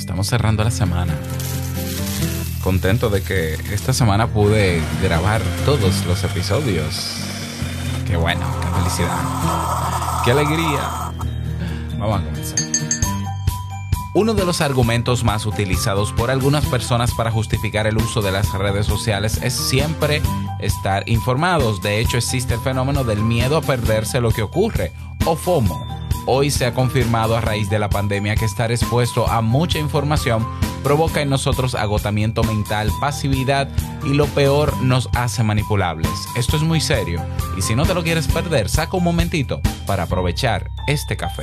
Estamos cerrando la semana. Contento de que esta semana pude grabar todos los episodios. Qué bueno, qué felicidad. Qué alegría. Vamos a comenzar. Uno de los argumentos más utilizados por algunas personas para justificar el uso de las redes sociales es siempre estar informados. De hecho, existe el fenómeno del miedo a perderse lo que ocurre, o FOMO. Hoy se ha confirmado a raíz de la pandemia que estar expuesto a mucha información provoca en nosotros agotamiento mental, pasividad y lo peor nos hace manipulables. Esto es muy serio y si no te lo quieres perder, saca un momentito para aprovechar este café.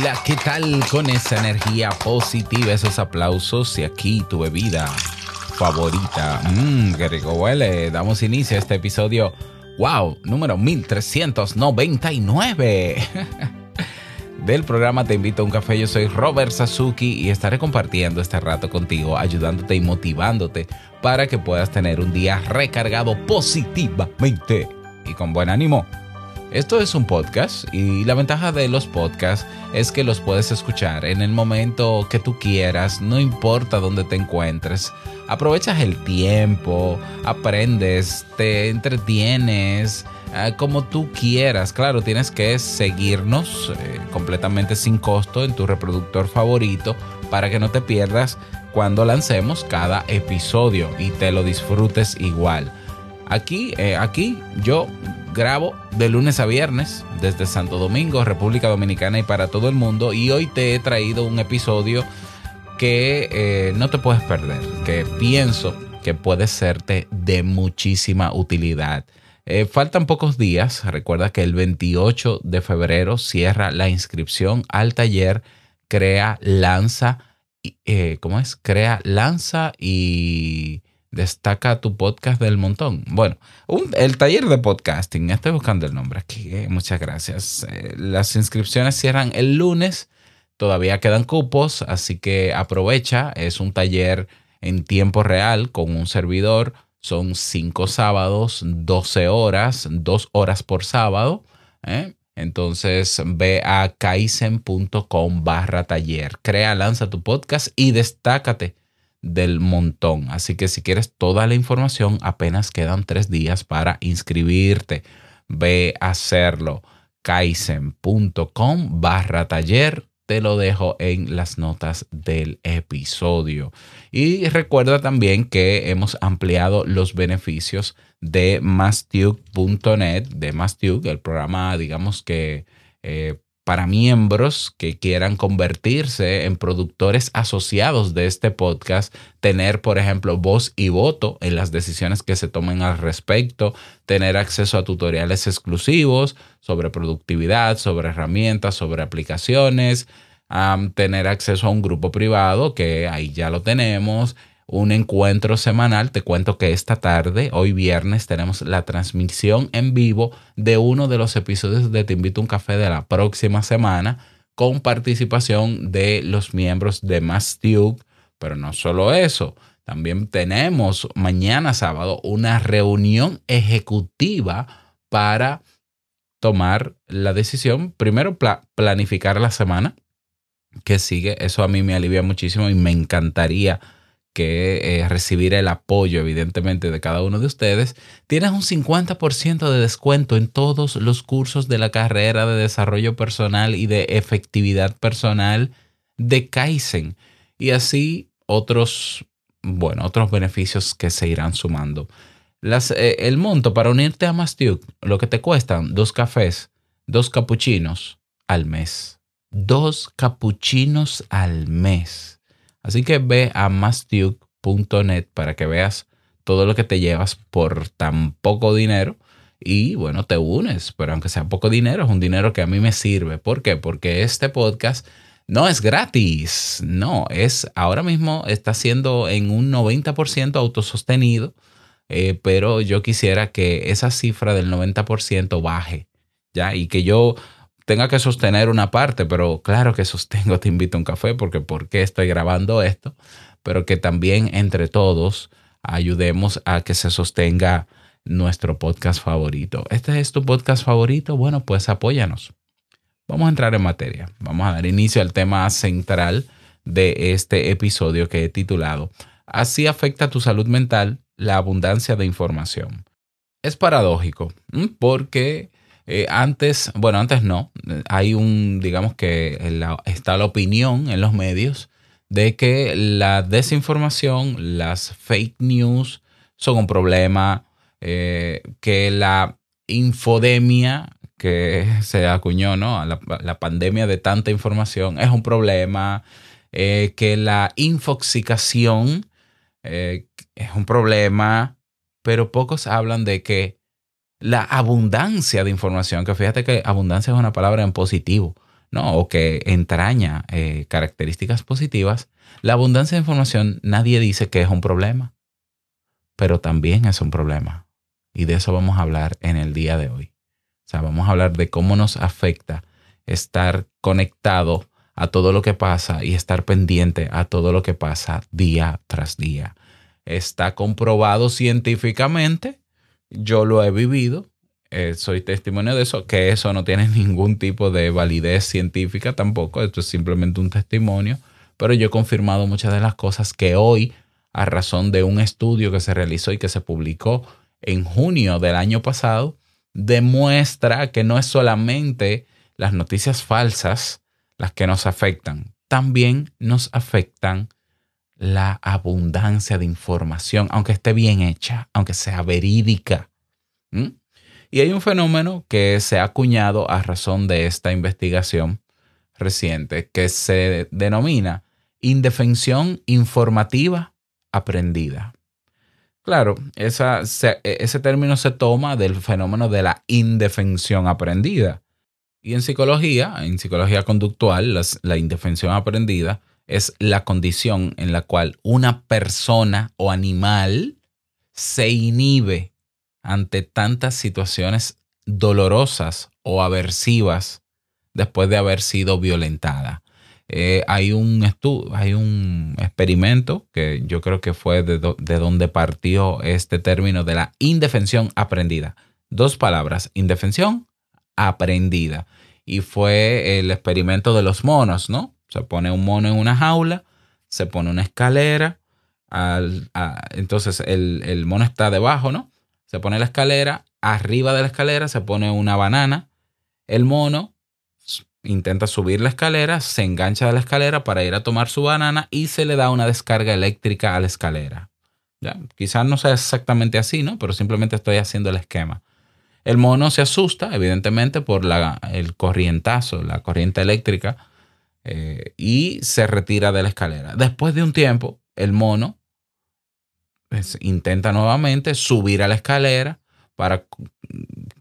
Hola, ¿qué tal con esa energía positiva, esos aplausos y aquí tu bebida favorita? Mmm, qué rico huele. Damos inicio a este episodio, wow, número 1399 del programa Te invito a un café. Yo soy Robert Sasuki y estaré compartiendo este rato contigo, ayudándote y motivándote para que puedas tener un día recargado positivamente y con buen ánimo. Esto es un podcast y la ventaja de los podcasts es que los puedes escuchar en el momento que tú quieras, no importa dónde te encuentres. Aprovechas el tiempo, aprendes, te entretienes, eh, como tú quieras. Claro, tienes que seguirnos eh, completamente sin costo en tu reproductor favorito para que no te pierdas cuando lancemos cada episodio y te lo disfrutes igual. Aquí, eh, aquí yo grabo de lunes a viernes desde Santo Domingo, República Dominicana y para todo el mundo. Y hoy te he traído un episodio que eh, no te puedes perder, que pienso que puede serte de muchísima utilidad. Eh, faltan pocos días, recuerda que el 28 de febrero cierra la inscripción al taller Crea, Lanza, eh, ¿cómo es? Crea, Lanza y destaca tu podcast del montón. Bueno, el taller de podcasting, estoy buscando el nombre aquí, eh, muchas gracias. Eh, las inscripciones cierran el lunes, todavía quedan cupos, así que aprovecha, es un taller en tiempo real con un servidor, son cinco sábados, 12 horas, dos horas por sábado. ¿eh? Entonces ve a kaizen.com barra taller, crea, lanza tu podcast y destácate del montón. Así que si quieres toda la información, apenas quedan tres días para inscribirte. Ve a hacerlo. kaizen.com barra taller. Te lo dejo en las notas del episodio. Y recuerda también que hemos ampliado los beneficios de mastuke.net, de Mastuke, el programa, digamos que eh, para miembros que quieran convertirse en productores asociados de este podcast, tener, por ejemplo, voz y voto en las decisiones que se tomen al respecto, tener acceso a tutoriales exclusivos sobre productividad, sobre herramientas, sobre aplicaciones, tener acceso a un grupo privado, que ahí ya lo tenemos, un encuentro semanal. Te cuento que esta tarde, hoy viernes, tenemos la transmisión en vivo de uno de los episodios de Te invito a un café de la próxima semana con participación de los miembros de Mastube. Pero no solo eso, también tenemos mañana sábado una reunión ejecutiva para tomar la decisión, primero pla- planificar la semana que sigue. Eso a mí me alivia muchísimo y me encantaría que eh, recibir el apoyo, evidentemente, de cada uno de ustedes. Tienes un 50% de descuento en todos los cursos de la carrera de desarrollo personal y de efectividad personal de Kaizen. Y así otros, bueno, otros beneficios que se irán sumando. Eh, el monto para unirte a Mastiuk, lo que te cuestan dos cafés, dos capuchinos al mes. Dos capuchinos al mes. Así que ve a mastiuk.net para que veas todo lo que te llevas por tan poco dinero y bueno, te unes, pero aunque sea poco dinero, es un dinero que a mí me sirve. ¿Por qué? Porque este podcast no es gratis, no, es ahora mismo está siendo en un 90% autosostenido, eh, pero yo quisiera que esa cifra del 90% baje, ¿ya? Y que yo tenga que sostener una parte, pero claro que sostengo, te invito a un café, porque ¿por qué estoy grabando esto? Pero que también entre todos ayudemos a que se sostenga nuestro podcast favorito. ¿Este es tu podcast favorito? Bueno, pues apóyanos. Vamos a entrar en materia. Vamos a dar inicio al tema central de este episodio que he titulado Así afecta tu salud mental la abundancia de información. Es paradójico porque eh, antes, bueno, antes no, hay un, digamos que está la opinión en los medios de que la desinformación, las fake news son un problema, eh, que la infodemia que se acuñó, ¿no? La, pandemia de tanta información es un problema, eh, que la infoxicación es un problema, pero pocos hablan de que la abundancia de información, que fíjate que abundancia es una palabra en positivo, ¿no? O que entraña eh, características positivas, la abundancia de información nadie dice que es un problema, pero también es un problema. Y de eso vamos a hablar en el día de hoy. O sea, vamos a hablar de cómo nos afecta estar conectado a todo lo que pasa y estar pendiente a todo lo que pasa día tras día. Está comprobado científicamente, yo lo he vivido, eh, soy testimonio de eso, que eso no tiene ningún tipo de validez científica tampoco, esto es simplemente un testimonio, pero yo he confirmado muchas de las cosas que hoy, a razón de un estudio que se realizó y que se publicó en junio del año pasado, demuestra que no es solamente las noticias falsas las que nos afectan, también nos afectan la abundancia de información, aunque esté bien hecha, aunque sea verídica. ¿Mm? Y hay un fenómeno que se ha acuñado a razón de esta investigación reciente que se denomina indefensión informativa aprendida. Claro, esa, ese término se toma del fenómeno de la indefensión aprendida. Y en psicología, en psicología conductual, la indefensión aprendida es la condición en la cual una persona o animal se inhibe ante tantas situaciones dolorosas o aversivas después de haber sido violentada. Eh, hay, un hay un experimento que yo creo que fue de, de donde partió este término de la indefensión aprendida. Dos palabras, indefensión aprendida. Y fue el experimento de los monos, ¿no? Se pone un mono en una jaula, se pone una escalera, al, entonces el, el, mono está debajo, ¿no? Se pone la escalera, arriba de la escalera se pone una banana, el mono intenta subir la escalera, se engancha de la escalera para ir a tomar su banana y se le da una descarga eléctrica a la escalera. ¿Ya? Quizás no sea exactamente así, ¿no? Pero simplemente estoy haciendo el esquema. El mono se asusta, evidentemente, por la, el corrientazo, la corriente eléctrica, eh, y se retira de la escalera. Después de un tiempo, el mono pues, intenta nuevamente subir a la escalera para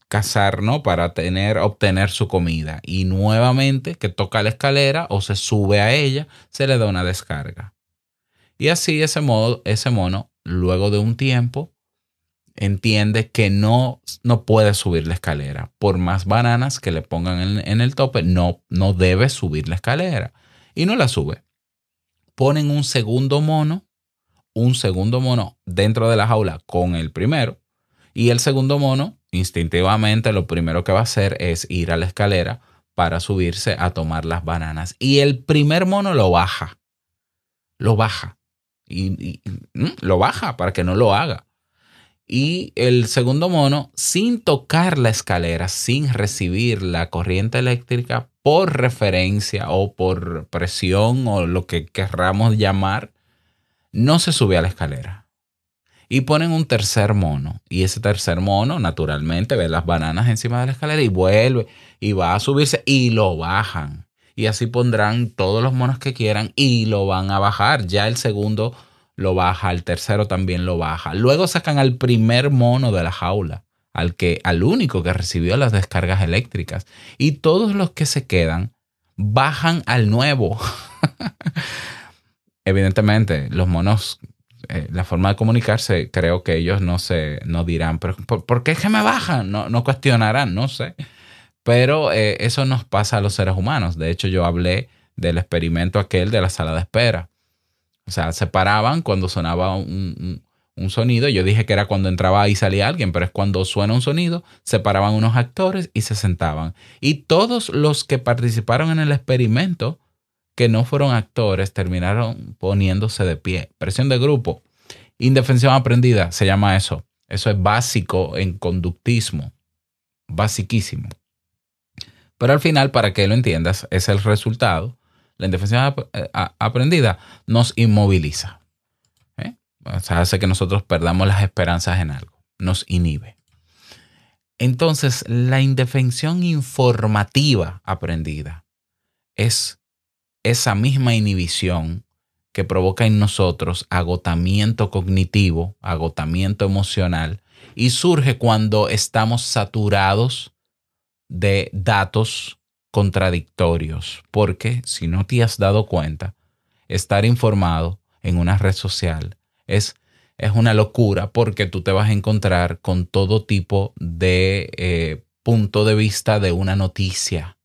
cazar, ¿no? Para tener, obtener su comida. Y nuevamente que toca la escalera o se sube a ella, se le da una descarga. Y así ese, modo, ese mono, luego de un tiempo, entiende que no, no puede subir la escalera. Por más bananas que le pongan en, el tope, no, no debe subir la escalera. Y no la sube. Ponen un segundo mono, un segundo mono dentro de la jaula con el primero. Y el segundo mono instintivamente lo primero que va a hacer es ir a la escalera para subirse a tomar las bananas. Y el primer mono lo baja. Lo baja. Y, mm, lo baja para que no lo haga. Y el segundo mono, sin tocar la escalera, sin recibir la corriente eléctrica por referencia o por presión o lo que querramos llamar, no se sube a la escalera. Y ponen un tercer mono. Y ese tercer mono, naturalmente, ve las bananas encima de la escalera y vuelve y va a subirse y lo bajan. Y así pondrán todos los monos que quieran y lo van a bajar. Ya el segundo lo baja, el tercero también lo baja. Luego sacan al primer mono de la jaula, al que al único que recibió las descargas eléctricas. Y todos los que se quedan bajan al nuevo. Evidentemente, los monos, eh, la forma de comunicarse, creo que ellos no se no dirán, pero ¿por, por qué es que me bajan? No, no cuestionarán, no sé. Pero eh, eso nos pasa a los seres humanos. De hecho, yo hablé del experimento aquel de la sala de espera. O sea, se paraban cuando sonaba un, un- un sonido. Yo dije que era cuando entraba y salía alguien, pero es cuando suena un sonido, se paraban unos actores y se sentaban. Y todos los que participaron en el experimento, que no fueron actores, terminaron poniéndose de pie. Presión de grupo. Indefensión aprendida, se llama eso. Eso es básico en conductismo. Basiquísimo. Pero al final, para que lo entiendas, es el resultado. La indefensión eh, aprendida nos inmoviliza. ¿eh? Hace que nosotros perdamos las esperanzas en algo. Nos inhibe. Entonces, la indefensión informativa aprendida es esa misma inhibición que provoca en nosotros agotamiento cognitivo, agotamiento emocional, y surge cuando estamos saturados de datos contradictorios. Porque si no te has dado cuenta, estar informado en una red social es, es una locura porque tú te vas a encontrar con todo tipo de eh, punto de vista de una noticia.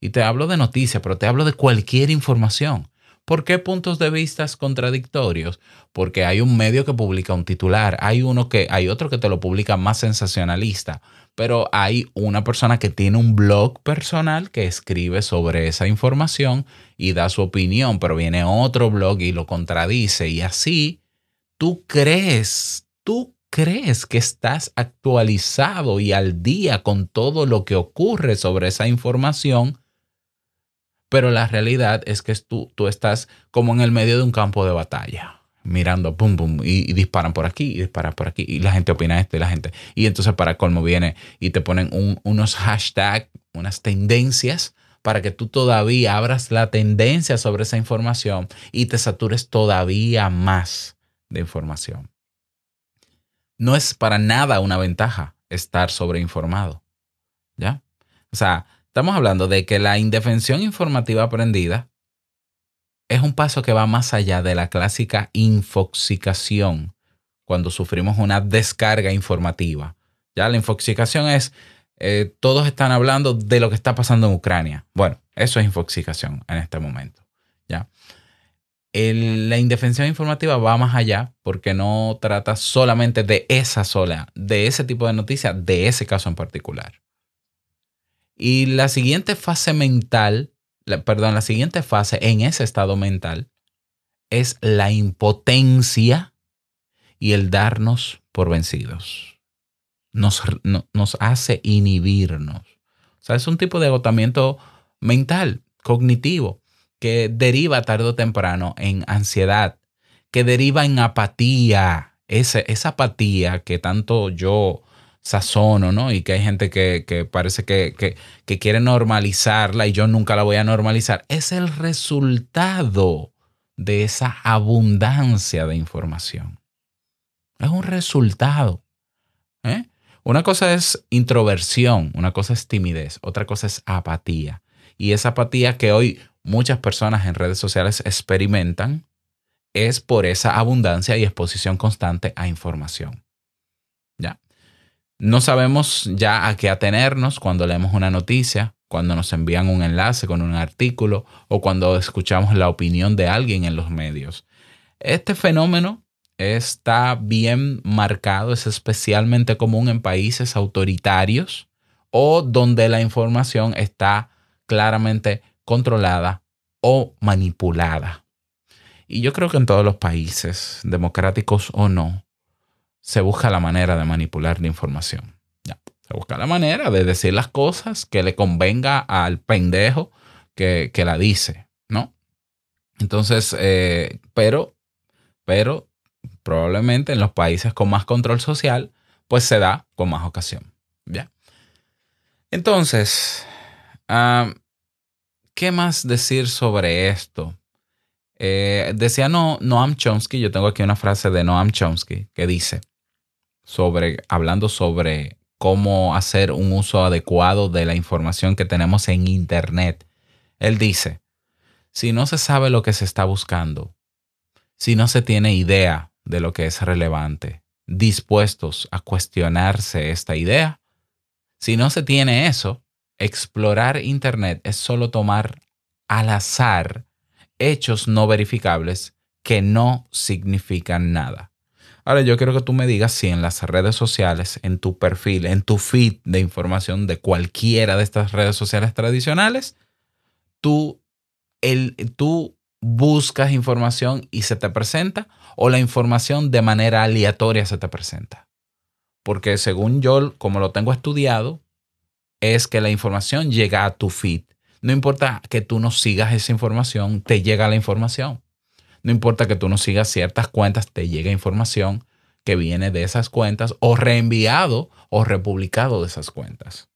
Y te hablo de noticia, pero te hablo de cualquier información. ¿Por qué puntos de vista contradictorios? Porque hay un medio que publica un titular, hay uno que hay otro que te lo publica más sensacionalista, pero hay una persona que tiene un blog personal que escribe sobre esa información y da su opinión, pero viene otro blog y lo contradice. Y así tú crees, tú crees que estás actualizado y al día con todo lo que ocurre sobre esa información, pero la realidad es que tú, tú estás como en el medio de un campo de batalla, mirando, pum, pum, y, disparan por aquí, y disparan por aquí, y la gente opina esto, y la gente, y entonces para colmo viene y te ponen un- unos hashtags, unas tendencias, para que tú todavía abras la tendencia sobre esa información y te satures todavía más de información. No es para nada una ventaja estar sobreinformado. ¿Ya? O sea, estamos hablando de que la indefensión informativa aprendida es un paso que va más allá de la clásica infoxicación cuando sufrimos una descarga informativa. Ya la infoxicación es, eh, todos están hablando de lo que está pasando en Ucrania. Bueno, eso es infoxicación en este momento. ¿ya? La indefensión informativa va más allá porque no trata solamente de esa sola, de ese tipo de noticias, de ese caso en particular. Y la siguiente fase mental, perdón, la siguiente fase en ese estado mental es la impotencia y el darnos por vencidos. Nos, no- nos hace inhibirnos. O sea, es un tipo de agotamiento mental, cognitivo, que deriva tarde o temprano en ansiedad, que deriva en apatía, ese, esa apatía que tanto yo sazono, ¿no? Y que hay gente que, que parece que, que, que quiere normalizarla y yo nunca la voy a normalizar. Es el resultado de esa abundancia de información. Es un resultado. ¿eh? Una cosa es introversión, una cosa es timidez, otra cosa es apatía. Y esa apatía que hoy muchas personas en redes sociales experimentan es por esa abundancia y exposición constante a información. No sabemos ya a qué atenernos cuando leemos una noticia, cuando nos envían un enlace con un artículo o cuando escuchamos la opinión de alguien en los medios. Este fenómeno está bien marcado, es especialmente común en países autoritarios o donde la información está claramente controlada o manipulada. Y yo creo que en todos los países, democráticos o no, se busca la manera de manipular la información. Ya. Se busca la manera de decir las cosas que le convenga al pendejo que, que la dice, ¿no? Entonces, eh, pero, pero probablemente en los países con más control social, pues se da con más ocasión. ¿Ya? Entonces, ¿qué más decir sobre esto? Eh, decía no, Noam Chomsky, yo tengo aquí una frase de Noam Chomsky que dice, sobre, hablando sobre cómo hacer un uso adecuado de la información que tenemos en Internet. Él dice, si no se sabe lo que se está buscando, si no se tiene idea de lo que es relevante, dispuestos a cuestionarse esta idea, si no se tiene eso, explorar Internet es solo tomar al azar hechos no verificables que no significan nada. Ahora yo quiero que tú me digas si en las redes sociales, en tu perfil, en tu feed de información de cualquiera de estas redes sociales tradicionales, tú, el, tú buscas información y se te presenta o la información de manera aleatoria se te presenta. Porque según yo, como lo tengo estudiado, es que la información llega a tu feed. No importa que tú no sigas esa información, te llega la información. No importa que tú no sigas ciertas cuentas, te llega información que viene de esas cuentas o reenviado o republicado de esas cuentas.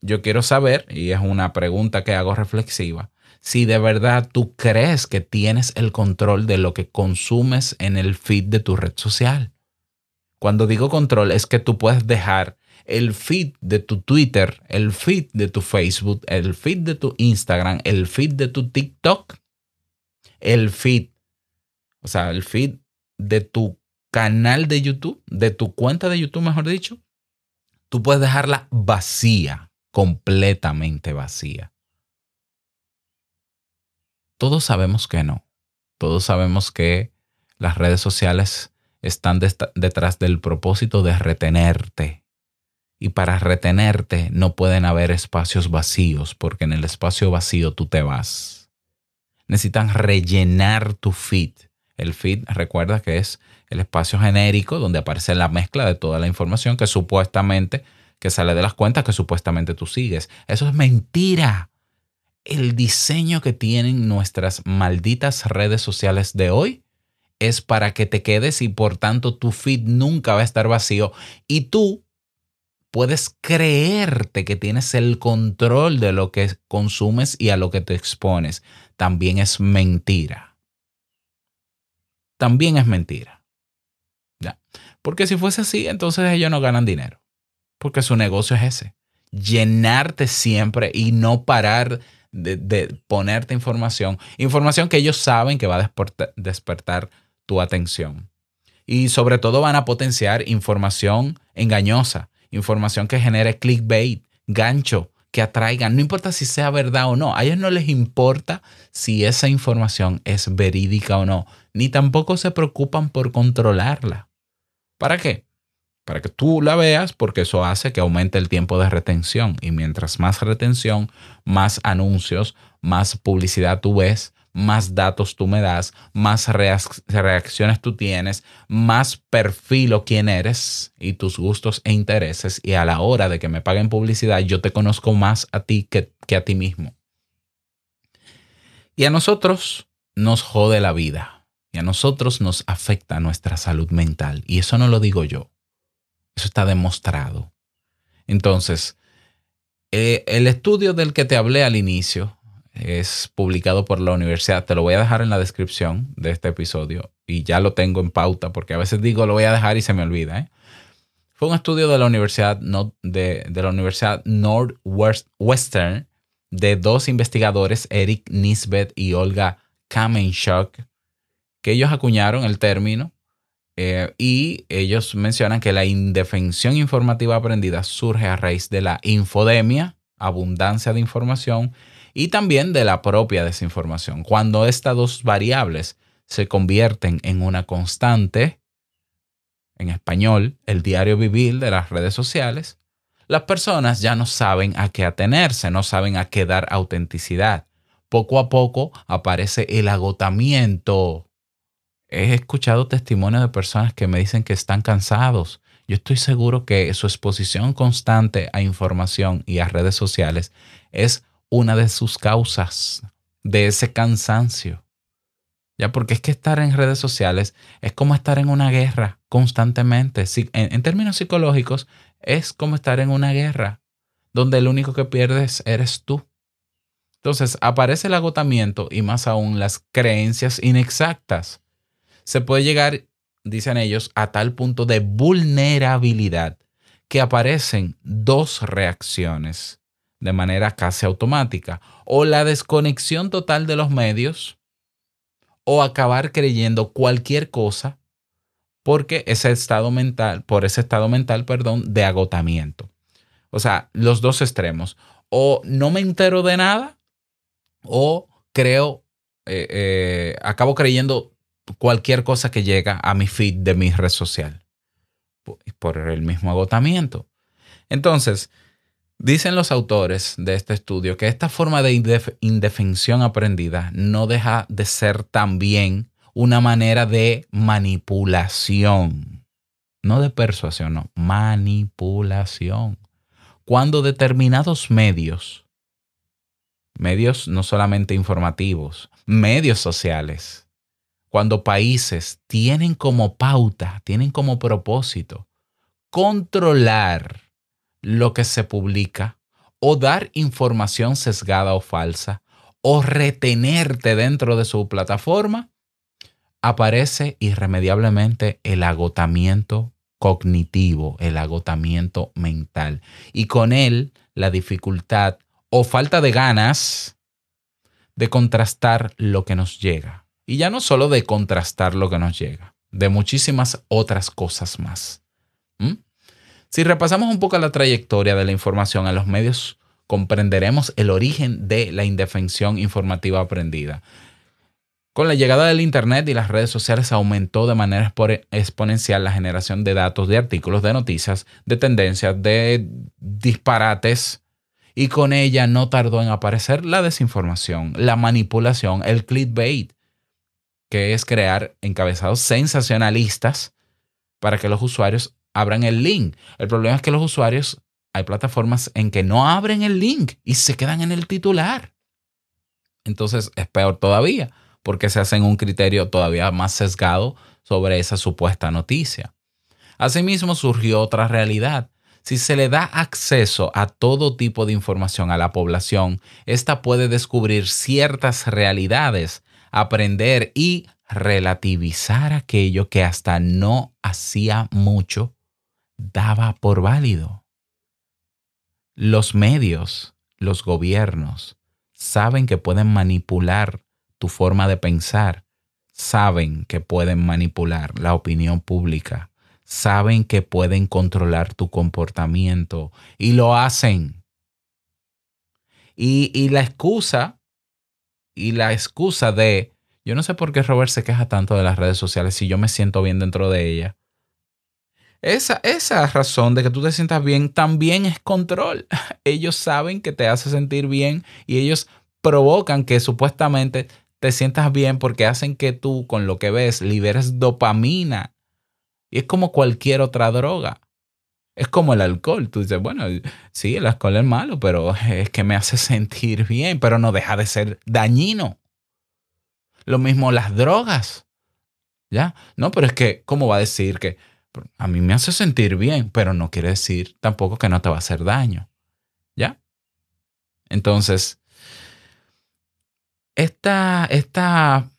Yo quiero saber, y es una pregunta que hago reflexiva, si de verdad tú crees que tienes el control de lo que consumes en el feed de tu red social. Cuando digo control es que tú puedes dejar el feed de tu Twitter, el feed de tu Facebook, el feed de tu Instagram, el feed de tu TikTok, el feed, o sea, el feed de tu canal de YouTube, de tu cuenta de YouTube, mejor dicho, tú puedes dejarla vacía, completamente vacía. Todos sabemos que no. Todos sabemos que las redes sociales están detrás del propósito de retenerte. Y para retenerte no pueden haber espacios vacíos, porque en el espacio vacío tú te vas. Necesitan rellenar tu feed. El feed, recuerda que es el espacio genérico donde aparece la mezcla de toda la información que supuestamente, que sale de las cuentas que supuestamente tú sigues. Eso es mentira el diseño que tienen nuestras malditas redes sociales de hoy es para que te quedes y por tanto tu feed nunca va a estar vacío y tú puedes creerte que tienes el control de lo que consumes y a lo que te expones. También es mentira. También es mentira. ¿Ya? Porque si fuese así, entonces ellos no ganan dinero. Porque su negocio es ese. Llenarte siempre y no parar de, ponerte información, información que ellos saben que va a despertar, tu atención. Y sobre todo van a potenciar información engañosa, información que genere clickbait, gancho, que atraigan, no importa si sea verdad o no, a ellos no les importa si esa información es verídica o no, ni tampoco se preocupan por controlarla. ¿Para qué? para que tú la veas porque eso hace que aumente el tiempo de retención y mientras más retención, más anuncios, más publicidad tú ves, más datos tú me das, más reacciones tú tienes, más perfil o quién eres y tus gustos e intereses y a la hora de que me paguen publicidad yo te conozco más a ti que, que a ti mismo. Y a nosotros nos jode la vida y a nosotros nos afecta nuestra salud mental y eso no lo digo yo. Eso está demostrado. Entonces, eh, el estudio del que te hablé al inicio es publicado por la universidad. Te lo voy a dejar en la descripción de este episodio y ya lo tengo en pauta porque a veces digo lo voy a dejar y se me olvida. ¿eh? Fue un estudio de la Universidad, de, la Universidad Northwestern de dos investigadores, Eric Nisbet y Olga Kamenchuk, que ellos acuñaron el término eh, y ellos mencionan que la indefensión informativa aprendida surge a raíz de la infodemia, abundancia de información, y también de la propia desinformación. Cuando estas dos variables se convierten en una constante, en español, el diario vivir de las redes sociales, las personas ya no saben a qué atenerse, no saben a qué dar autenticidad. Poco a poco aparece el agotamiento he escuchado testimonios de personas que me dicen que están cansados. Yo estoy seguro que su exposición constante a información y a redes sociales es una de sus causas de ese cansancio. Ya, porque es que estar en redes sociales es como estar en una guerra constantemente. En términos psicológicos, es como estar en una guerra donde el único que pierdes eres tú. Entonces aparece el agotamiento y más aún las creencias inexactas. Se puede llegar, dicen ellos, a tal punto de vulnerabilidad que aparecen dos reacciones de manera casi automática. O la desconexión total de los medios o acabar creyendo cualquier cosa porque ese estado mental, por ese estado mental, perdón, de agotamiento. O sea, los dos extremos. O no me entero de nada o creo, eh, eh, acabo creyendo cualquier cosa que llega a mi feed de mi red social por- el mismo agotamiento. Entonces, dicen los autores de este estudio que esta forma de indef- indefensión aprendida no deja de ser también una manera de manipulación, no de persuasión, no, manipulación. Cuando determinados medios, medios no solamente informativos, medios sociales, cuando países tienen como pauta, tienen como propósito controlar lo que se publica o dar información sesgada o falsa o retenerte dentro de su plataforma, aparece irremediablemente el agotamiento cognitivo, el agotamiento mental y con él la dificultad o falta de ganas de contrastar lo que nos llega. Y ya no solo de contrastar lo que nos llega, de muchísimas otras cosas más. Si repasamos un poco la trayectoria de la información en los medios, comprenderemos el origen de la indefensión informativa aprendida. Con la llegada del Internet y las redes sociales aumentó de manera expo- exponencial la generación de datos, de artículos, de noticias, de tendencias, de disparates, y con ella no tardó en aparecer la desinformación, la manipulación, el clickbait, que es crear encabezados sensacionalistas para que los usuarios abran el link. El problema es que los usuarios, hay plataformas en que no abren el link y se quedan en el titular. Entonces es peor todavía, porque se hacen un criterio todavía más sesgado sobre esa supuesta noticia. Asimismo surgió otra realidad. Si se le da acceso a todo tipo de información a la población, ésta puede descubrir ciertas realidades, aprender y relativizar aquello que hasta no hacía mucho daba por válido. Los medios, los gobiernos, saben que pueden manipular tu forma de pensar, saben que pueden manipular la opinión pública, saben que pueden controlar tu comportamiento y lo hacen. Y, y la excusa, y la excusa de, yo no sé por qué Robert se queja tanto de las redes sociales si yo me siento bien dentro de ella. Esa, esa razón de que tú te sientas bien también es control. Ellos saben que te hace sentir bien y ellos provocan que supuestamente te sientas bien porque hacen que tú con lo que ves liberes dopamina. Y es como cualquier otra droga. Es como el alcohol. Tú dices, bueno, sí, el alcohol es malo, pero es que me hace sentir bien, pero no deja de ser dañino. Lo mismo las drogas. ¿Ya? No, pero es que, ¿cómo va a decir que a mí me hace sentir bien, pero no quiere decir tampoco que no te va a hacer daño? ¿Ya? Entonces, esta, esta,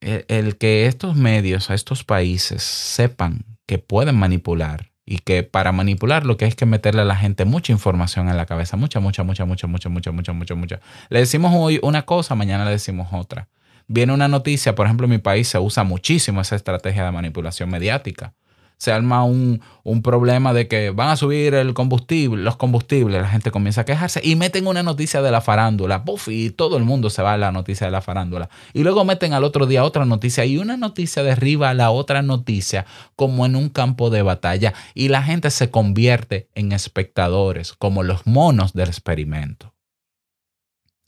el, el que estos medios, estos países sepan que pueden manipular y que para manipular lo que es que meterle a la gente mucha información en la cabeza, mucha, mucha, mucha, mucha, mucha, mucha, mucha, mucha, mucha. Le decimos hoy una cosa, mañana le decimos otra. Viene una noticia, por ejemplo, en mi país se usa muchísimo esa estrategia de manipulación mediática. Se arma un, un problema de que van a subir el combustible, los combustibles, la gente comienza a quejarse y meten una noticia de la farándula, ¡puf! y todo el mundo se va a la noticia de la farándula. Y luego meten al otro día otra noticia y una noticia derriba a la otra noticia como en un campo de batalla y la gente se convierte en espectadores, como los monos del experimento.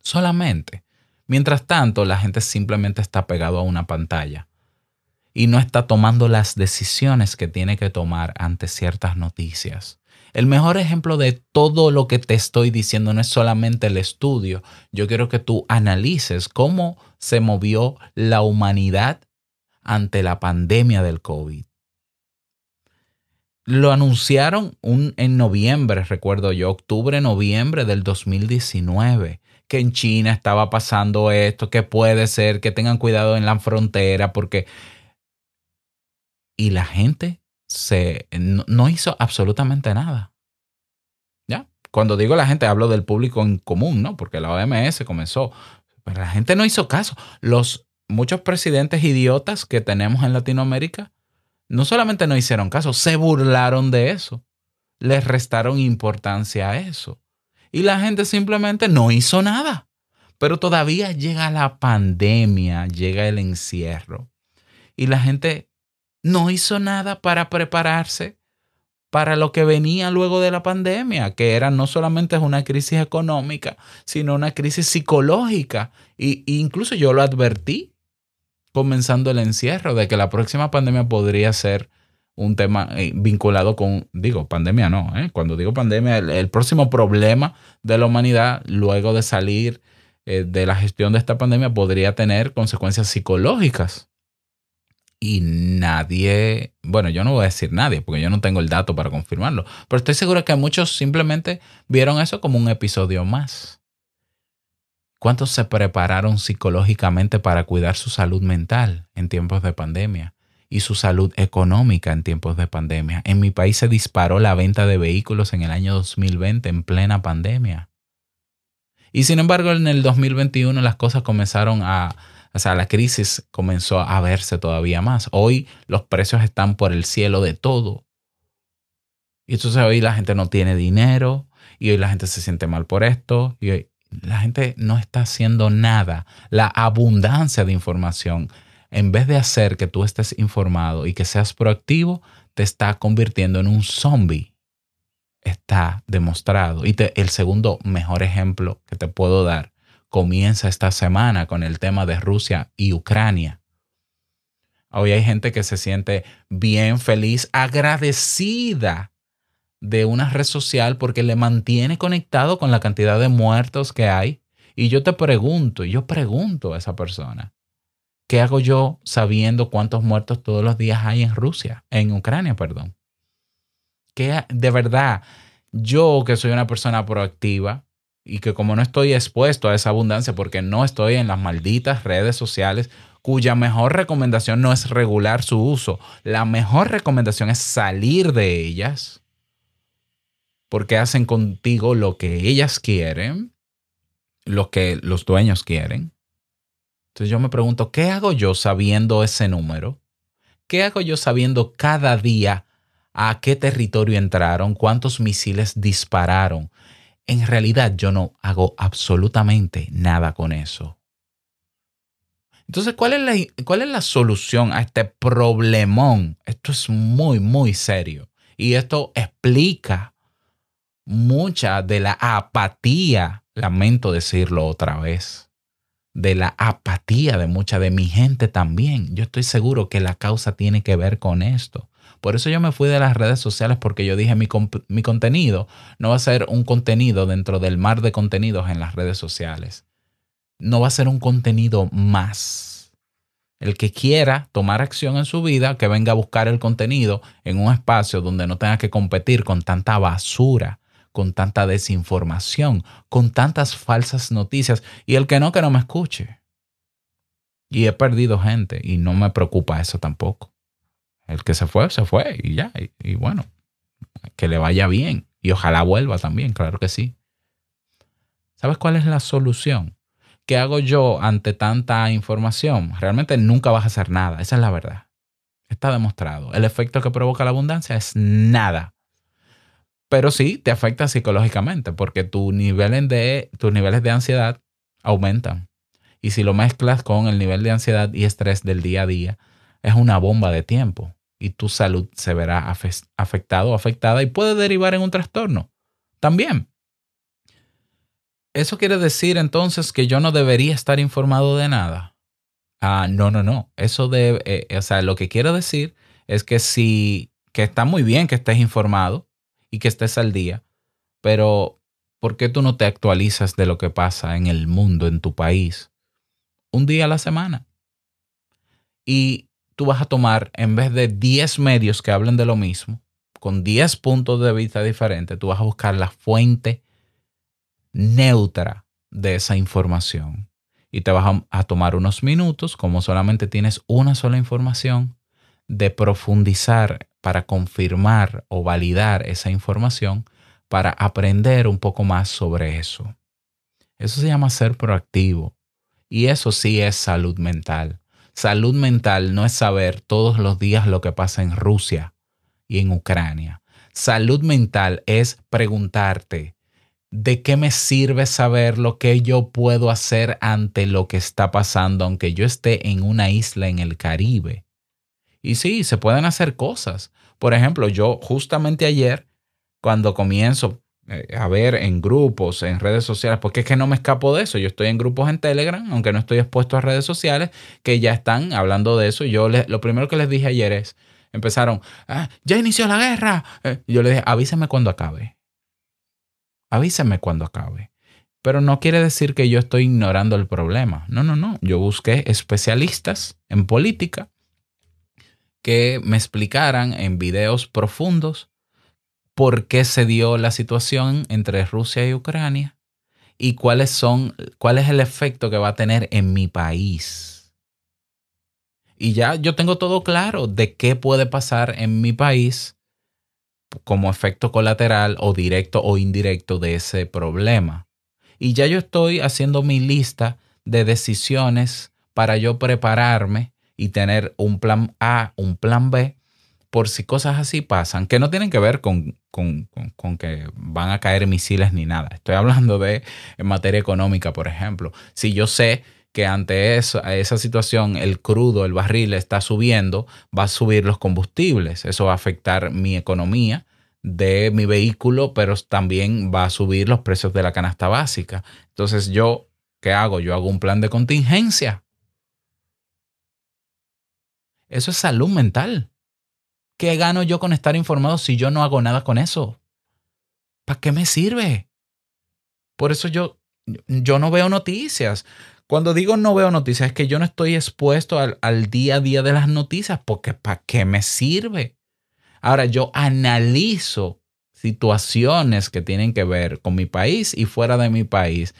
Solamente. Mientras tanto, la gente simplemente está pegado a una pantalla y no está tomando las decisiones que tiene que tomar ante ciertas noticias. El mejor ejemplo de todo lo que te estoy diciendo no es solamente el estudio. Yo quiero que tú analices cómo se movió la humanidad ante la pandemia del COVID. Lo anunciaron un, en noviembre, recuerdo yo, octubre, noviembre del 2019, que en China estaba pasando esto, que puede ser, que tengan cuidado en la frontera, porque... Y la gente se, no, no hizo absolutamente nada. ¿Ya? Cuando digo la gente, hablo del público en común, ¿no? Porque la OMS comenzó. Pero la gente no hizo caso. Los muchos presidentes idiotas que tenemos en Latinoamérica no solamente no hicieron caso, se burlaron de eso. Les restaron importancia a eso. Y la gente simplemente no hizo nada. Pero todavía llega la pandemia, llega el encierro. Y la gente no hizo nada para prepararse para lo que venía luego de la pandemia, que era no solamente una crisis económica, sino una crisis psicológica. Y, incluso yo lo advertí comenzando el encierro de que la próxima pandemia podría ser un tema eh, vinculado con, digo, pandemia no, ¿eh? cuando digo pandemia, el, el, próximo problema de la humanidad luego de salir eh, de la gestión de esta pandemia podría tener consecuencias psicológicas. Y nadie, bueno, yo no voy a decir nadie porque yo no tengo el dato para confirmarlo, pero estoy seguro que muchos simplemente vieron eso como un episodio más. ¿Cuántos se prepararon psicológicamente para cuidar su salud mental en tiempos de pandemia y su salud económica en tiempos de pandemia? En mi país se disparó la venta de vehículos en el año 2020 en plena pandemia. Y sin embargo, en el 2021 las cosas comenzaron a, o sea, la crisis comenzó a verse todavía más. Hoy los precios están por el cielo de todo. Y entonces hoy la gente no tiene dinero y hoy la gente se siente mal por esto y hoy la gente no está haciendo nada. La abundancia de información, en vez de hacer que tú estés informado y que seas proactivo, te está convirtiendo en un zombie. Está demostrado. Y te, el segundo mejor ejemplo que te puedo dar comienza esta semana con el tema de Rusia y Ucrania. Hoy hay gente que se siente bien feliz, agradecida de una red social porque le mantiene conectado con la cantidad de muertos que hay. Y yo te pregunto, yo pregunto a esa persona, ¿qué hago yo sabiendo cuántos muertos todos los días hay en Rusia, en Ucrania, perdón? Que de verdad, yo que soy una persona proactiva y que como no estoy expuesto a esa abundancia porque no estoy en las malditas redes sociales, cuya mejor recomendación no es regular su uso, la mejor recomendación es salir de ellas porque hacen contigo lo que ellas quieren, lo que los dueños quieren. Entonces yo me pregunto, ¿qué hago yo sabiendo ese número? ¿Qué hago yo sabiendo cada día a qué territorio entraron, cuántos misiles dispararon? En realidad yo no hago absolutamente nada con eso. Entonces, ¿cuál es, la, ¿cuál es la solución a este problemón? Esto es muy, muy serio. Y esto explica mucha de la apatía, lamento decirlo otra vez, de la apatía de mucha de mi gente también. Yo estoy seguro que la causa tiene que ver con esto. Por eso yo me fui de las redes sociales porque yo dije mi, mi contenido no va a ser un contenido dentro del mar de contenidos en las redes sociales. No va a ser un contenido más. El que quiera tomar acción en su vida, que venga a buscar el contenido en un espacio donde no tenga que competir con tanta basura, con tanta desinformación, con tantas falsas noticias y el que no, que no me escuche. Y he perdido gente y no me preocupa eso tampoco. El que se fue, se fue y ya. Y, bueno, que le vaya bien y ojalá vuelva también, claro que sí. ¿Sabes cuál es la solución? ¿Qué hago yo ante tanta información? Realmente nunca vas a hacer nada, esa es la verdad. Está demostrado. El efecto que provoca la abundancia es nada pero sí te afecta psicológicamente porque tu nivel de, tus niveles de ansiedad aumentan. Y si lo mezclas con el nivel de ansiedad y estrés del día a día, es una bomba de tiempo y tu salud se verá afectado o afectada y puede derivar en un trastorno también. ¿Eso quiere decir entonces que yo no debería estar informado de nada? Ah, no, no, no. Eso de, eh, o sea, lo que quiero decir es que si, que está muy bien que estés informado, y que estés al día, pero ¿por qué tú no te actualizas de lo que pasa en el mundo, en tu país? Un día a la semana. Y tú vas a tomar, en vez de 10 medios que hablen de lo mismo, con 10 puntos de vista diferentes, tú vas a buscar la fuente neutra de esa información. Y te vas a, a tomar unos minutos, como solamente tienes una sola información, de profundizar para confirmar o validar esa información, para aprender un poco más sobre eso. Eso se llama ser proactivo. Y eso sí es salud mental. Salud mental no es saber todos los días lo que pasa en Rusia y en Ucrania. Salud mental es preguntarte, ¿de qué me sirve saber lo que yo puedo hacer ante lo que está pasando, aunque yo esté en una isla en el Caribe? Y sí, se pueden hacer cosas. Por ejemplo, yo justamente ayer, cuando comienzo a ver en grupos, en redes sociales, porque es que no me escapo de eso. Yo estoy en grupos en Telegram, aunque no estoy expuesto a redes sociales, que ya están hablando de eso. Yo les- lo primero que les dije ayer es, empezaron, "Ah, ya inició la guerra. Eh, yo les dije, avísame cuando acabe. Avísame cuando acabe. Pero no quiere decir que yo estoy ignorando el problema. No, no, no. Yo busqué especialistas en política que me explicaran en videos profundos por qué se dio la situación entre Rusia y Ucrania y cuáles son, cuál es el efecto que va a tener en mi país. Y ya yo tengo todo claro de qué puede pasar en mi país como efecto colateral o directo o indirecto de ese problema. Y ya yo estoy haciendo mi lista de decisiones para yo prepararme y tener un plan A, un plan B, por si cosas así pasan, que no tienen que ver con, con, con- que van a caer misiles ni nada. Estoy hablando de en materia económica, por ejemplo. Si yo sé que ante esa situación el crudo, el barril está subiendo, va a subir los combustibles. Eso va a afectar mi economía de mi vehículo, pero también va a subir los precios de la canasta básica. Entonces yo, ¿qué hago? Yo hago un plan de contingencia. Eso es salud mental. ¿Qué gano yo con estar informado si yo no hago nada con eso? ¿Para qué me sirve? Por eso yo, yo no veo noticias. Cuando digo no veo noticias es que yo no estoy expuesto al, al día a día de las noticias porque ¿para qué me sirve? Ahora yo analizo situaciones que tienen que ver con mi país y fuera de mi país,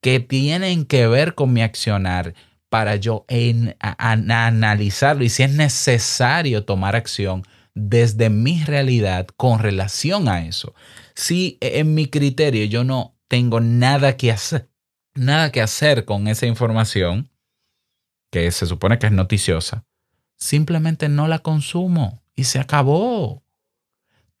que tienen que ver con mi accionar para yo en- analizarlo y si es necesario tomar acción desde mi realidad con relación a eso. Si en mi criterio yo no tengo nada que hacer, nada que hacer con esa información, que se supone que es noticiosa, simplemente no la consumo y se acabó.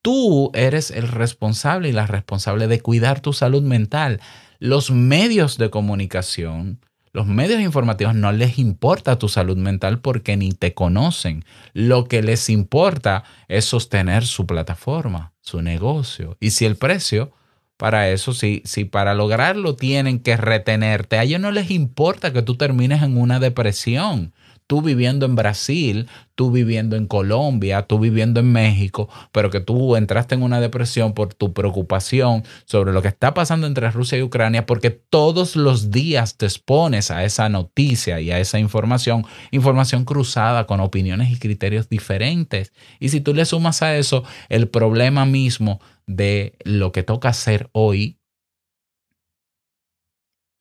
Tú eres el responsable y la responsable de cuidar tu salud mental. Los medios de comunicación, los medios informativos no les importa tu salud mental porque ni te conocen. Lo que les importa es sostener su plataforma, su negocio. Y si el precio, para eso, si, si para lograrlo tienen que retenerte, a ellos no les importa que tú termines en una depresión. Tú viviendo en Brasil, tú viviendo en Colombia, tú viviendo en México, pero que tú entraste en una depresión por tu preocupación sobre lo que está pasando entre Rusia y Ucrania, porque todos los días te expones a esa noticia y a esa información, información cruzada con opiniones y criterios diferentes. Y si tú le sumas a eso el problema mismo de lo que toca hacer hoy,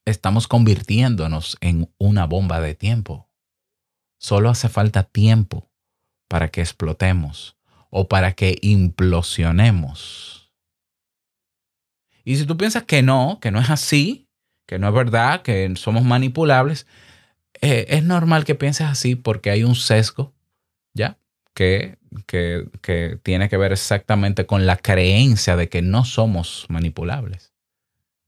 estamos convirtiéndonos en una bomba de tiempo. Solo hace falta tiempo para que explotemos o para que implosionemos. Y si tú piensas que no, que no es así, que no es verdad, que somos manipulables, eh, es normal que pienses así porque hay un sesgo, ¿ya? Que, que, que tiene que ver exactamente con la creencia de que no somos manipulables.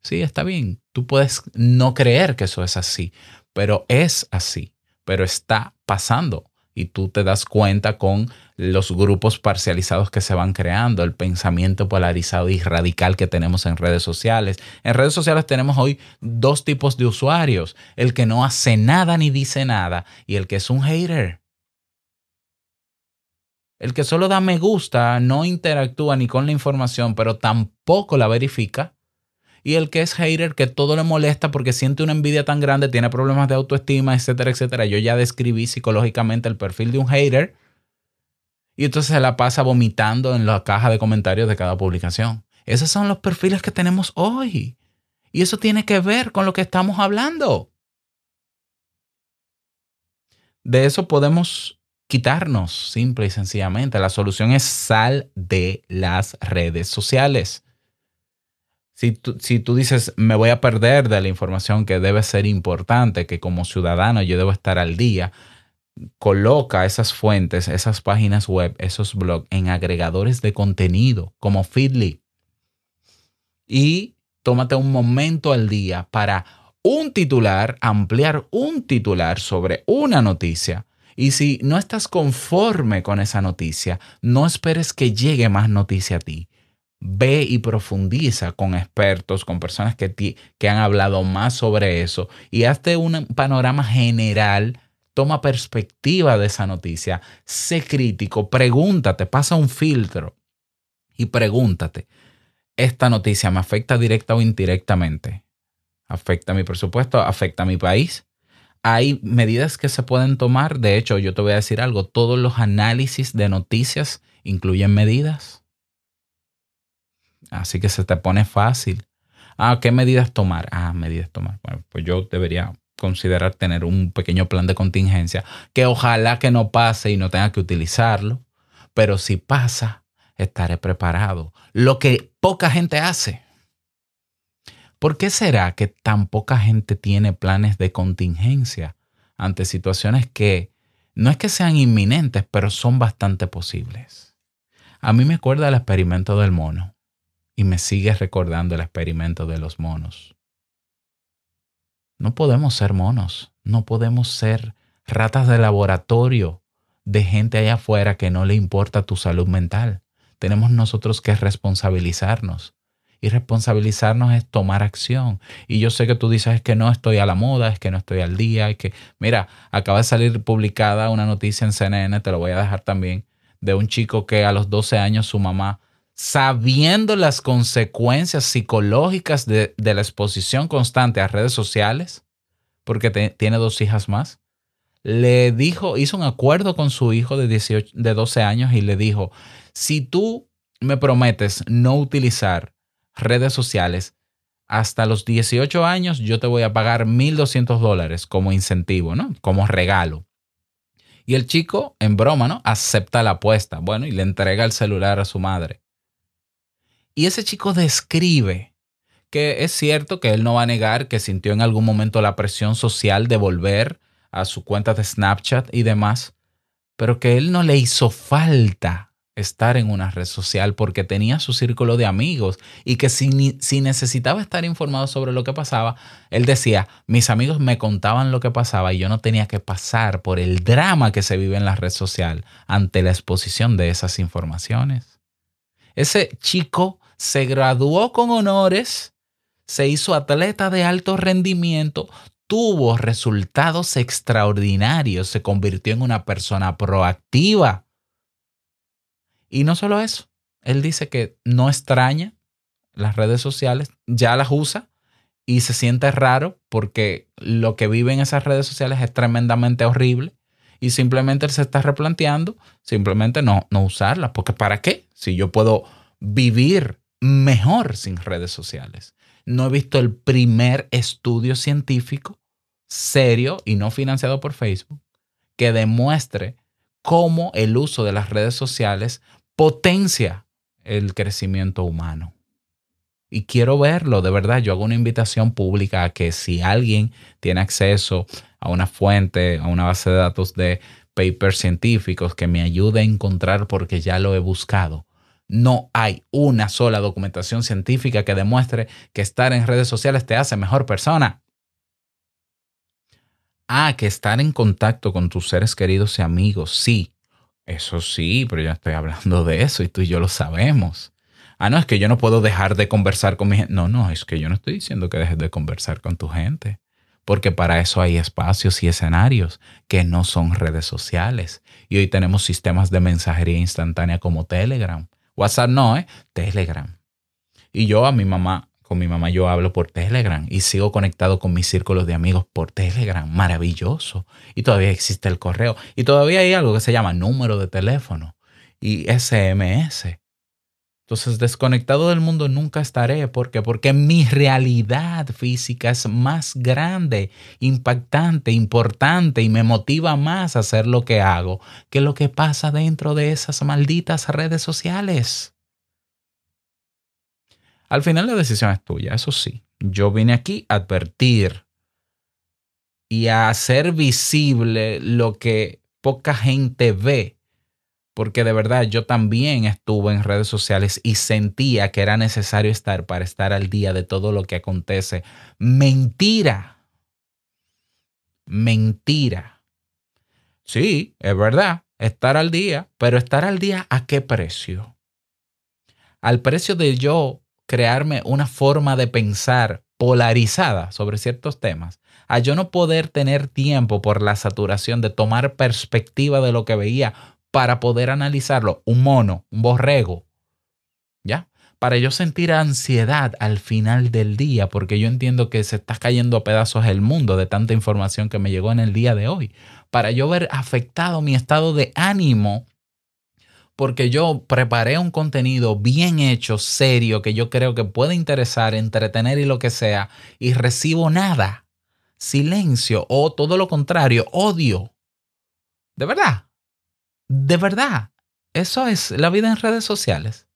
Sí, está bien. Tú puedes no creer que eso es así, pero es así, pero está pasando. Y tú te das cuenta con los grupos parcializados que se van creando, el pensamiento polarizado y radical que tenemos en redes sociales. En redes sociales tenemos hoy dos tipos de usuarios, el que no hace nada ni dice nada y el que es un hater. El que solo da me gusta no interactúa ni con la información, pero tampoco la verifica. Y el que es hater, que todo le molesta porque siente una envidia tan grande, tiene problemas de autoestima, etcétera, etcétera. Yo ya describí psicológicamente el perfil de un hater. Y entonces se la pasa vomitando en la caja de comentarios de cada publicación. Esos son los perfiles que tenemos hoy. Y eso tiene que ver con lo que estamos hablando. De eso podemos quitarnos, simple y sencillamente. La solución es sal de las redes sociales. Si tú, si tú, dices, me voy a perder de la información que debe ser importante, que como ciudadano yo debo estar al día, coloca esas fuentes, esas páginas web, esos blogs en agregadores de contenido como Feedly. Y tómate un momento al día para un titular, ampliar un titular sobre una noticia. Y si no estás conforme con esa noticia, no esperes que llegue más noticia a ti. Ve y profundiza con expertos, con personas que, que han hablado más sobre eso y hazte un panorama general. Toma perspectiva de esa noticia. Sé crítico, pregúntate, pasa un filtro y pregúntate, ¿esta noticia me afecta directa o indirectamente? afecta mi presupuesto, afecta a mi país. Hay medidas que se pueden tomar. De hecho, yo te voy a decir algo. Todos los análisis de noticias incluyen medidas. Así que se te pone fácil. Ah, ¿qué medidas tomar? Ah, medidas tomar. Bueno, pues yo debería considerar tener un pequeño plan de contingencia que ojalá que no pase y no tenga que utilizarlo. Pero si pasa, estaré preparado. Lo que poca gente hace. ¿Por qué será que tan poca gente tiene planes de contingencia ante situaciones que no es que sean inminentes, pero son bastante posibles? A mí me acuerda el experimento del mono y me sigue recordando el experimento de los monos. No podemos ser monos, no podemos ser ratas de laboratorio de gente allá afuera que no le importa tu salud mental. Tenemos nosotros que responsabilizarnos y responsabilizarnos es tomar acción. Y yo sé que tú dices que no estoy a la moda, es que no estoy al día, es que, mira, acaba de salir publicada una noticia en CNN, te lo voy a dejar también, de un chico que a los 12 años su mamá, sabiendo las consecuencias psicológicas de, la exposición constante a redes sociales, porque tiene dos hijas más, le dijo, hizo un acuerdo con su hijo de, 18, de 12 años y le dijo, si tú me prometes no utilizar redes sociales, hasta los 18 años yo te voy a pagar 1.200 dólares como incentivo, ¿no? Como regalo. Y el chico, en broma, ¿no? Acepta la apuesta, bueno, y le entrega el celular a su madre. Y ese chico describe que es cierto que él no va a negar que sintió en algún momento la presión social de volver a su cuenta de Snapchat y demás, pero que él no le hizo falta estar en una red social porque tenía su círculo de amigos y que si, si, necesitaba estar informado sobre lo que pasaba, él decía, mis amigos me contaban lo que pasaba y yo no tenía que pasar por el drama que se vive en la red social ante la exposición de esas informaciones. Ese chico se graduó con honores, se hizo atleta de alto rendimiento, tuvo resultados extraordinarios, se convirtió en una persona proactiva y no solo eso, él dice que no extraña las redes sociales, ya las usa y se siente raro porque lo que vive en esas redes sociales es tremendamente horrible y simplemente él se está replanteando simplemente no, no usarlas. Porque ¿para qué? Si yo puedo vivir mejor sin redes sociales. No he visto el primer estudio científico serio y no financiado por Facebook que demuestre cómo el uso de las redes sociales potencia el crecimiento humano. Y quiero verlo, de verdad. Yo hago una invitación pública a que si alguien tiene acceso a una fuente, a una base de datos de papers científicos que me ayude a encontrar porque ya lo he buscado. No hay una sola documentación científica que demuestre que estar en redes sociales te hace mejor persona. Ah, que estar en contacto con tus seres queridos y amigos, sí, eso sí, pero ya estoy hablando de eso y tú y yo lo sabemos. Ah, no, es que yo no puedo dejar de conversar con mi gente. No, no, es que yo no estoy diciendo que dejes de conversar con tu gente. porque para eso hay espacios y escenarios que no son redes sociales. Y hoy tenemos sistemas de mensajería instantánea como Telegram. WhatsApp no, ¿eh? Telegram. Y yo a mi mamá, con mi mamá yo hablo por Telegram y sigo conectado con mis círculos de amigos por Telegram. Maravilloso. Y todavía existe el correo. Y todavía hay algo que se llama número de teléfono y SMS. Entonces, desconectado del mundo nunca estaré. ¿Por qué? Porque mi realidad física es más grande, impactante, importante y me motiva más a hacer lo que hago que lo que pasa dentro de esas malditas redes sociales. Al final la decisión es tuya, eso sí. Yo vine aquí a advertir y a hacer visible lo que poca gente ve porque de verdad yo también estuve en redes sociales y sentía que era necesario estar para estar al día de todo lo que acontece. Mentira. Mentira. Sí, es verdad, estar al día, pero estar al día a qué precio? Al precio de yo crearme una forma de pensar polarizada sobre ciertos temas, a yo no poder tener tiempo por la saturación de tomar perspectiva de lo que veía para poder analizarlo, un mono, un borrego, ¿ya? Para yo sentir ansiedad al final del día, porque yo entiendo que se está cayendo a pedazos el mundo de tanta información que me llegó en el día de hoy. Para yo ver afectado mi estado de ánimo, porque yo preparé un contenido bien hecho, serio, que yo creo que puede interesar, entretener y lo que sea, y recibo nada, silencio o todo lo contrario, odio. De verdad, de verdad, eso es la vida en redes sociales.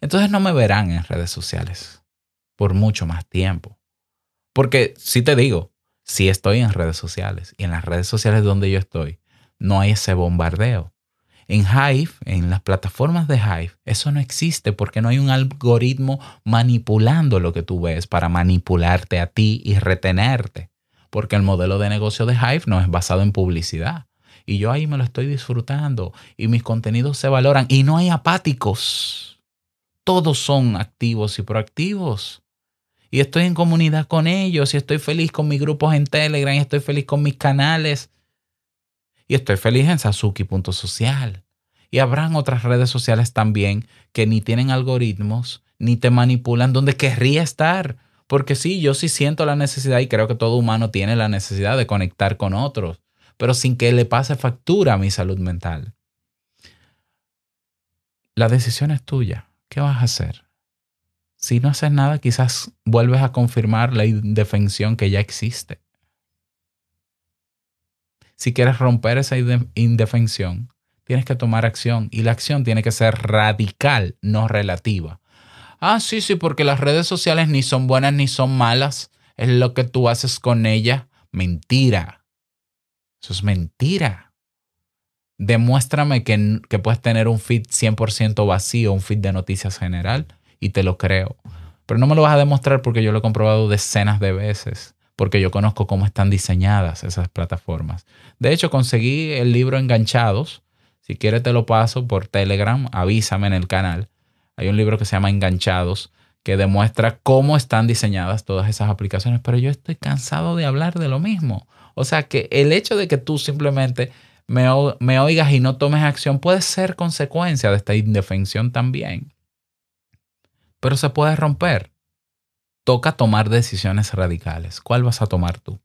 Entonces no me verán en redes sociales por mucho más tiempo. Porque si te digo, si estoy en redes sociales y en las redes sociales donde yo estoy, no hay ese bombardeo. En Hive, en las plataformas de Hive, eso no existe porque no hay un algoritmo manipulando lo que tú ves para manipularte a ti y retenerte. Porque el modelo de negocio de Hive no es basado en publicidad y yo ahí me lo estoy disfrutando y mis contenidos se valoran y no hay apáticos. Todos son activos y proactivos. Y estoy en comunidad con ellos y estoy feliz con mis grupos en Telegram y estoy feliz con mis canales. Y estoy feliz en Sasuki.social. Y habrán otras redes sociales también que ni tienen algoritmos ni te manipulan donde querría estar. Porque sí, yo sí siento la necesidad y creo que todo humano tiene la necesidad de conectar con otros pero sin que le pase factura a mi salud mental. La decisión es tuya. ¿Qué vas a hacer? Si no haces nada, quizás vuelves a confirmar la indefensión que ya existe. Si quieres romper esa indefensión, tienes que tomar acción y la acción tiene que ser radical, no relativa. Ah, sí, sí, porque las redes sociales ni son buenas ni son malas, es lo que tú haces con ellas. Mentira. Eso es mentira. Demuéstrame que, que puedes tener un feed 100% vacío, un feed de noticias general, y te lo creo. Pero no me lo vas a demostrar porque yo lo he comprobado decenas de veces, porque yo conozco cómo están diseñadas esas plataformas. De hecho, conseguí el libro Enganchados. Si quieres te lo paso por Telegram, avísame en el canal. Hay un libro que se llama Enganchados que demuestra cómo están diseñadas todas esas aplicaciones, pero yo estoy cansado de hablar de lo mismo. O sea que el hecho de que tú simplemente me, me oigas y no tomes acción puede ser consecuencia de esta indefensión también. Pero se puede romper. Toca tomar decisiones radicales. ¿Cuál vas a tomar tú?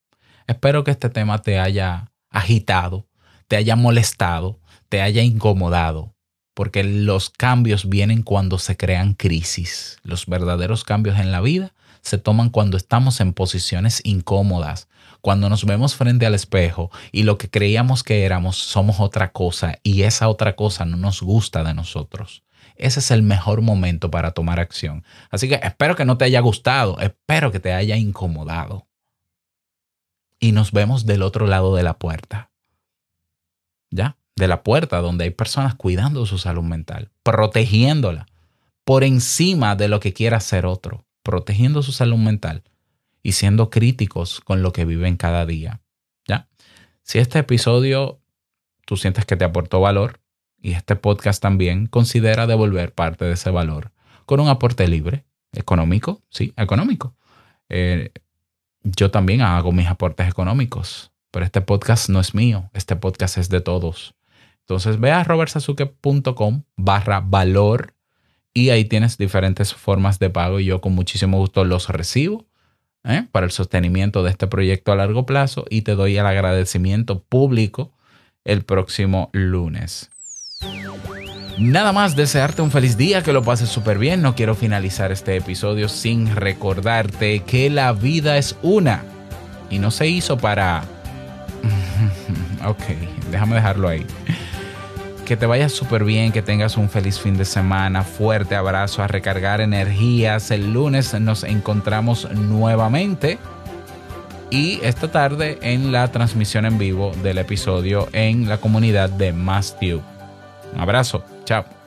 Espero que este tema te haya agitado, te haya molestado, te haya incomodado, porque los cambios vienen cuando se crean crisis. Los verdaderos cambios en la vida se toman cuando estamos en posiciones incómodas, cuando nos vemos frente al espejo y lo que creíamos que éramos somos otra cosa y esa otra cosa no nos gusta de nosotros. Ese es el mejor momento para tomar acción. Así que espero que no te haya gustado, espero que te haya incomodado. Y nos vemos del otro lado de la puerta. ¿Ya? De la puerta donde hay personas cuidando su salud mental, protegiéndola por encima de lo que quiera hacer otro, protegiendo su salud mental y siendo críticos con lo que viven cada día. ¿Ya? Si este episodio tú sientes que te aportó valor y este podcast también, considera devolver parte de ese valor con un aporte libre, económico, sí, económico. Eh, yo también hago mis aportes económicos, pero este podcast no es mío, este podcast es de todos. Entonces ve a robertsazuke.com barra valor y ahí tienes diferentes formas de pago y yo con muchísimo gusto los recibo ¿eh? para el sostenimiento de este proyecto a largo plazo y te doy el agradecimiento público el próximo lunes. Nada más desearte un feliz día, que lo pases súper bien. No quiero finalizar este episodio sin recordarte que la vida es una y no se hizo para... ok, déjame dejarlo ahí. Que te vayas súper bien, que tengas un feliz fin de semana, fuerte abrazo, a recargar energías. El lunes nos encontramos nuevamente y esta tarde en la transmisión en vivo del episodio en la comunidad de MassTube. Un abrazo, chao.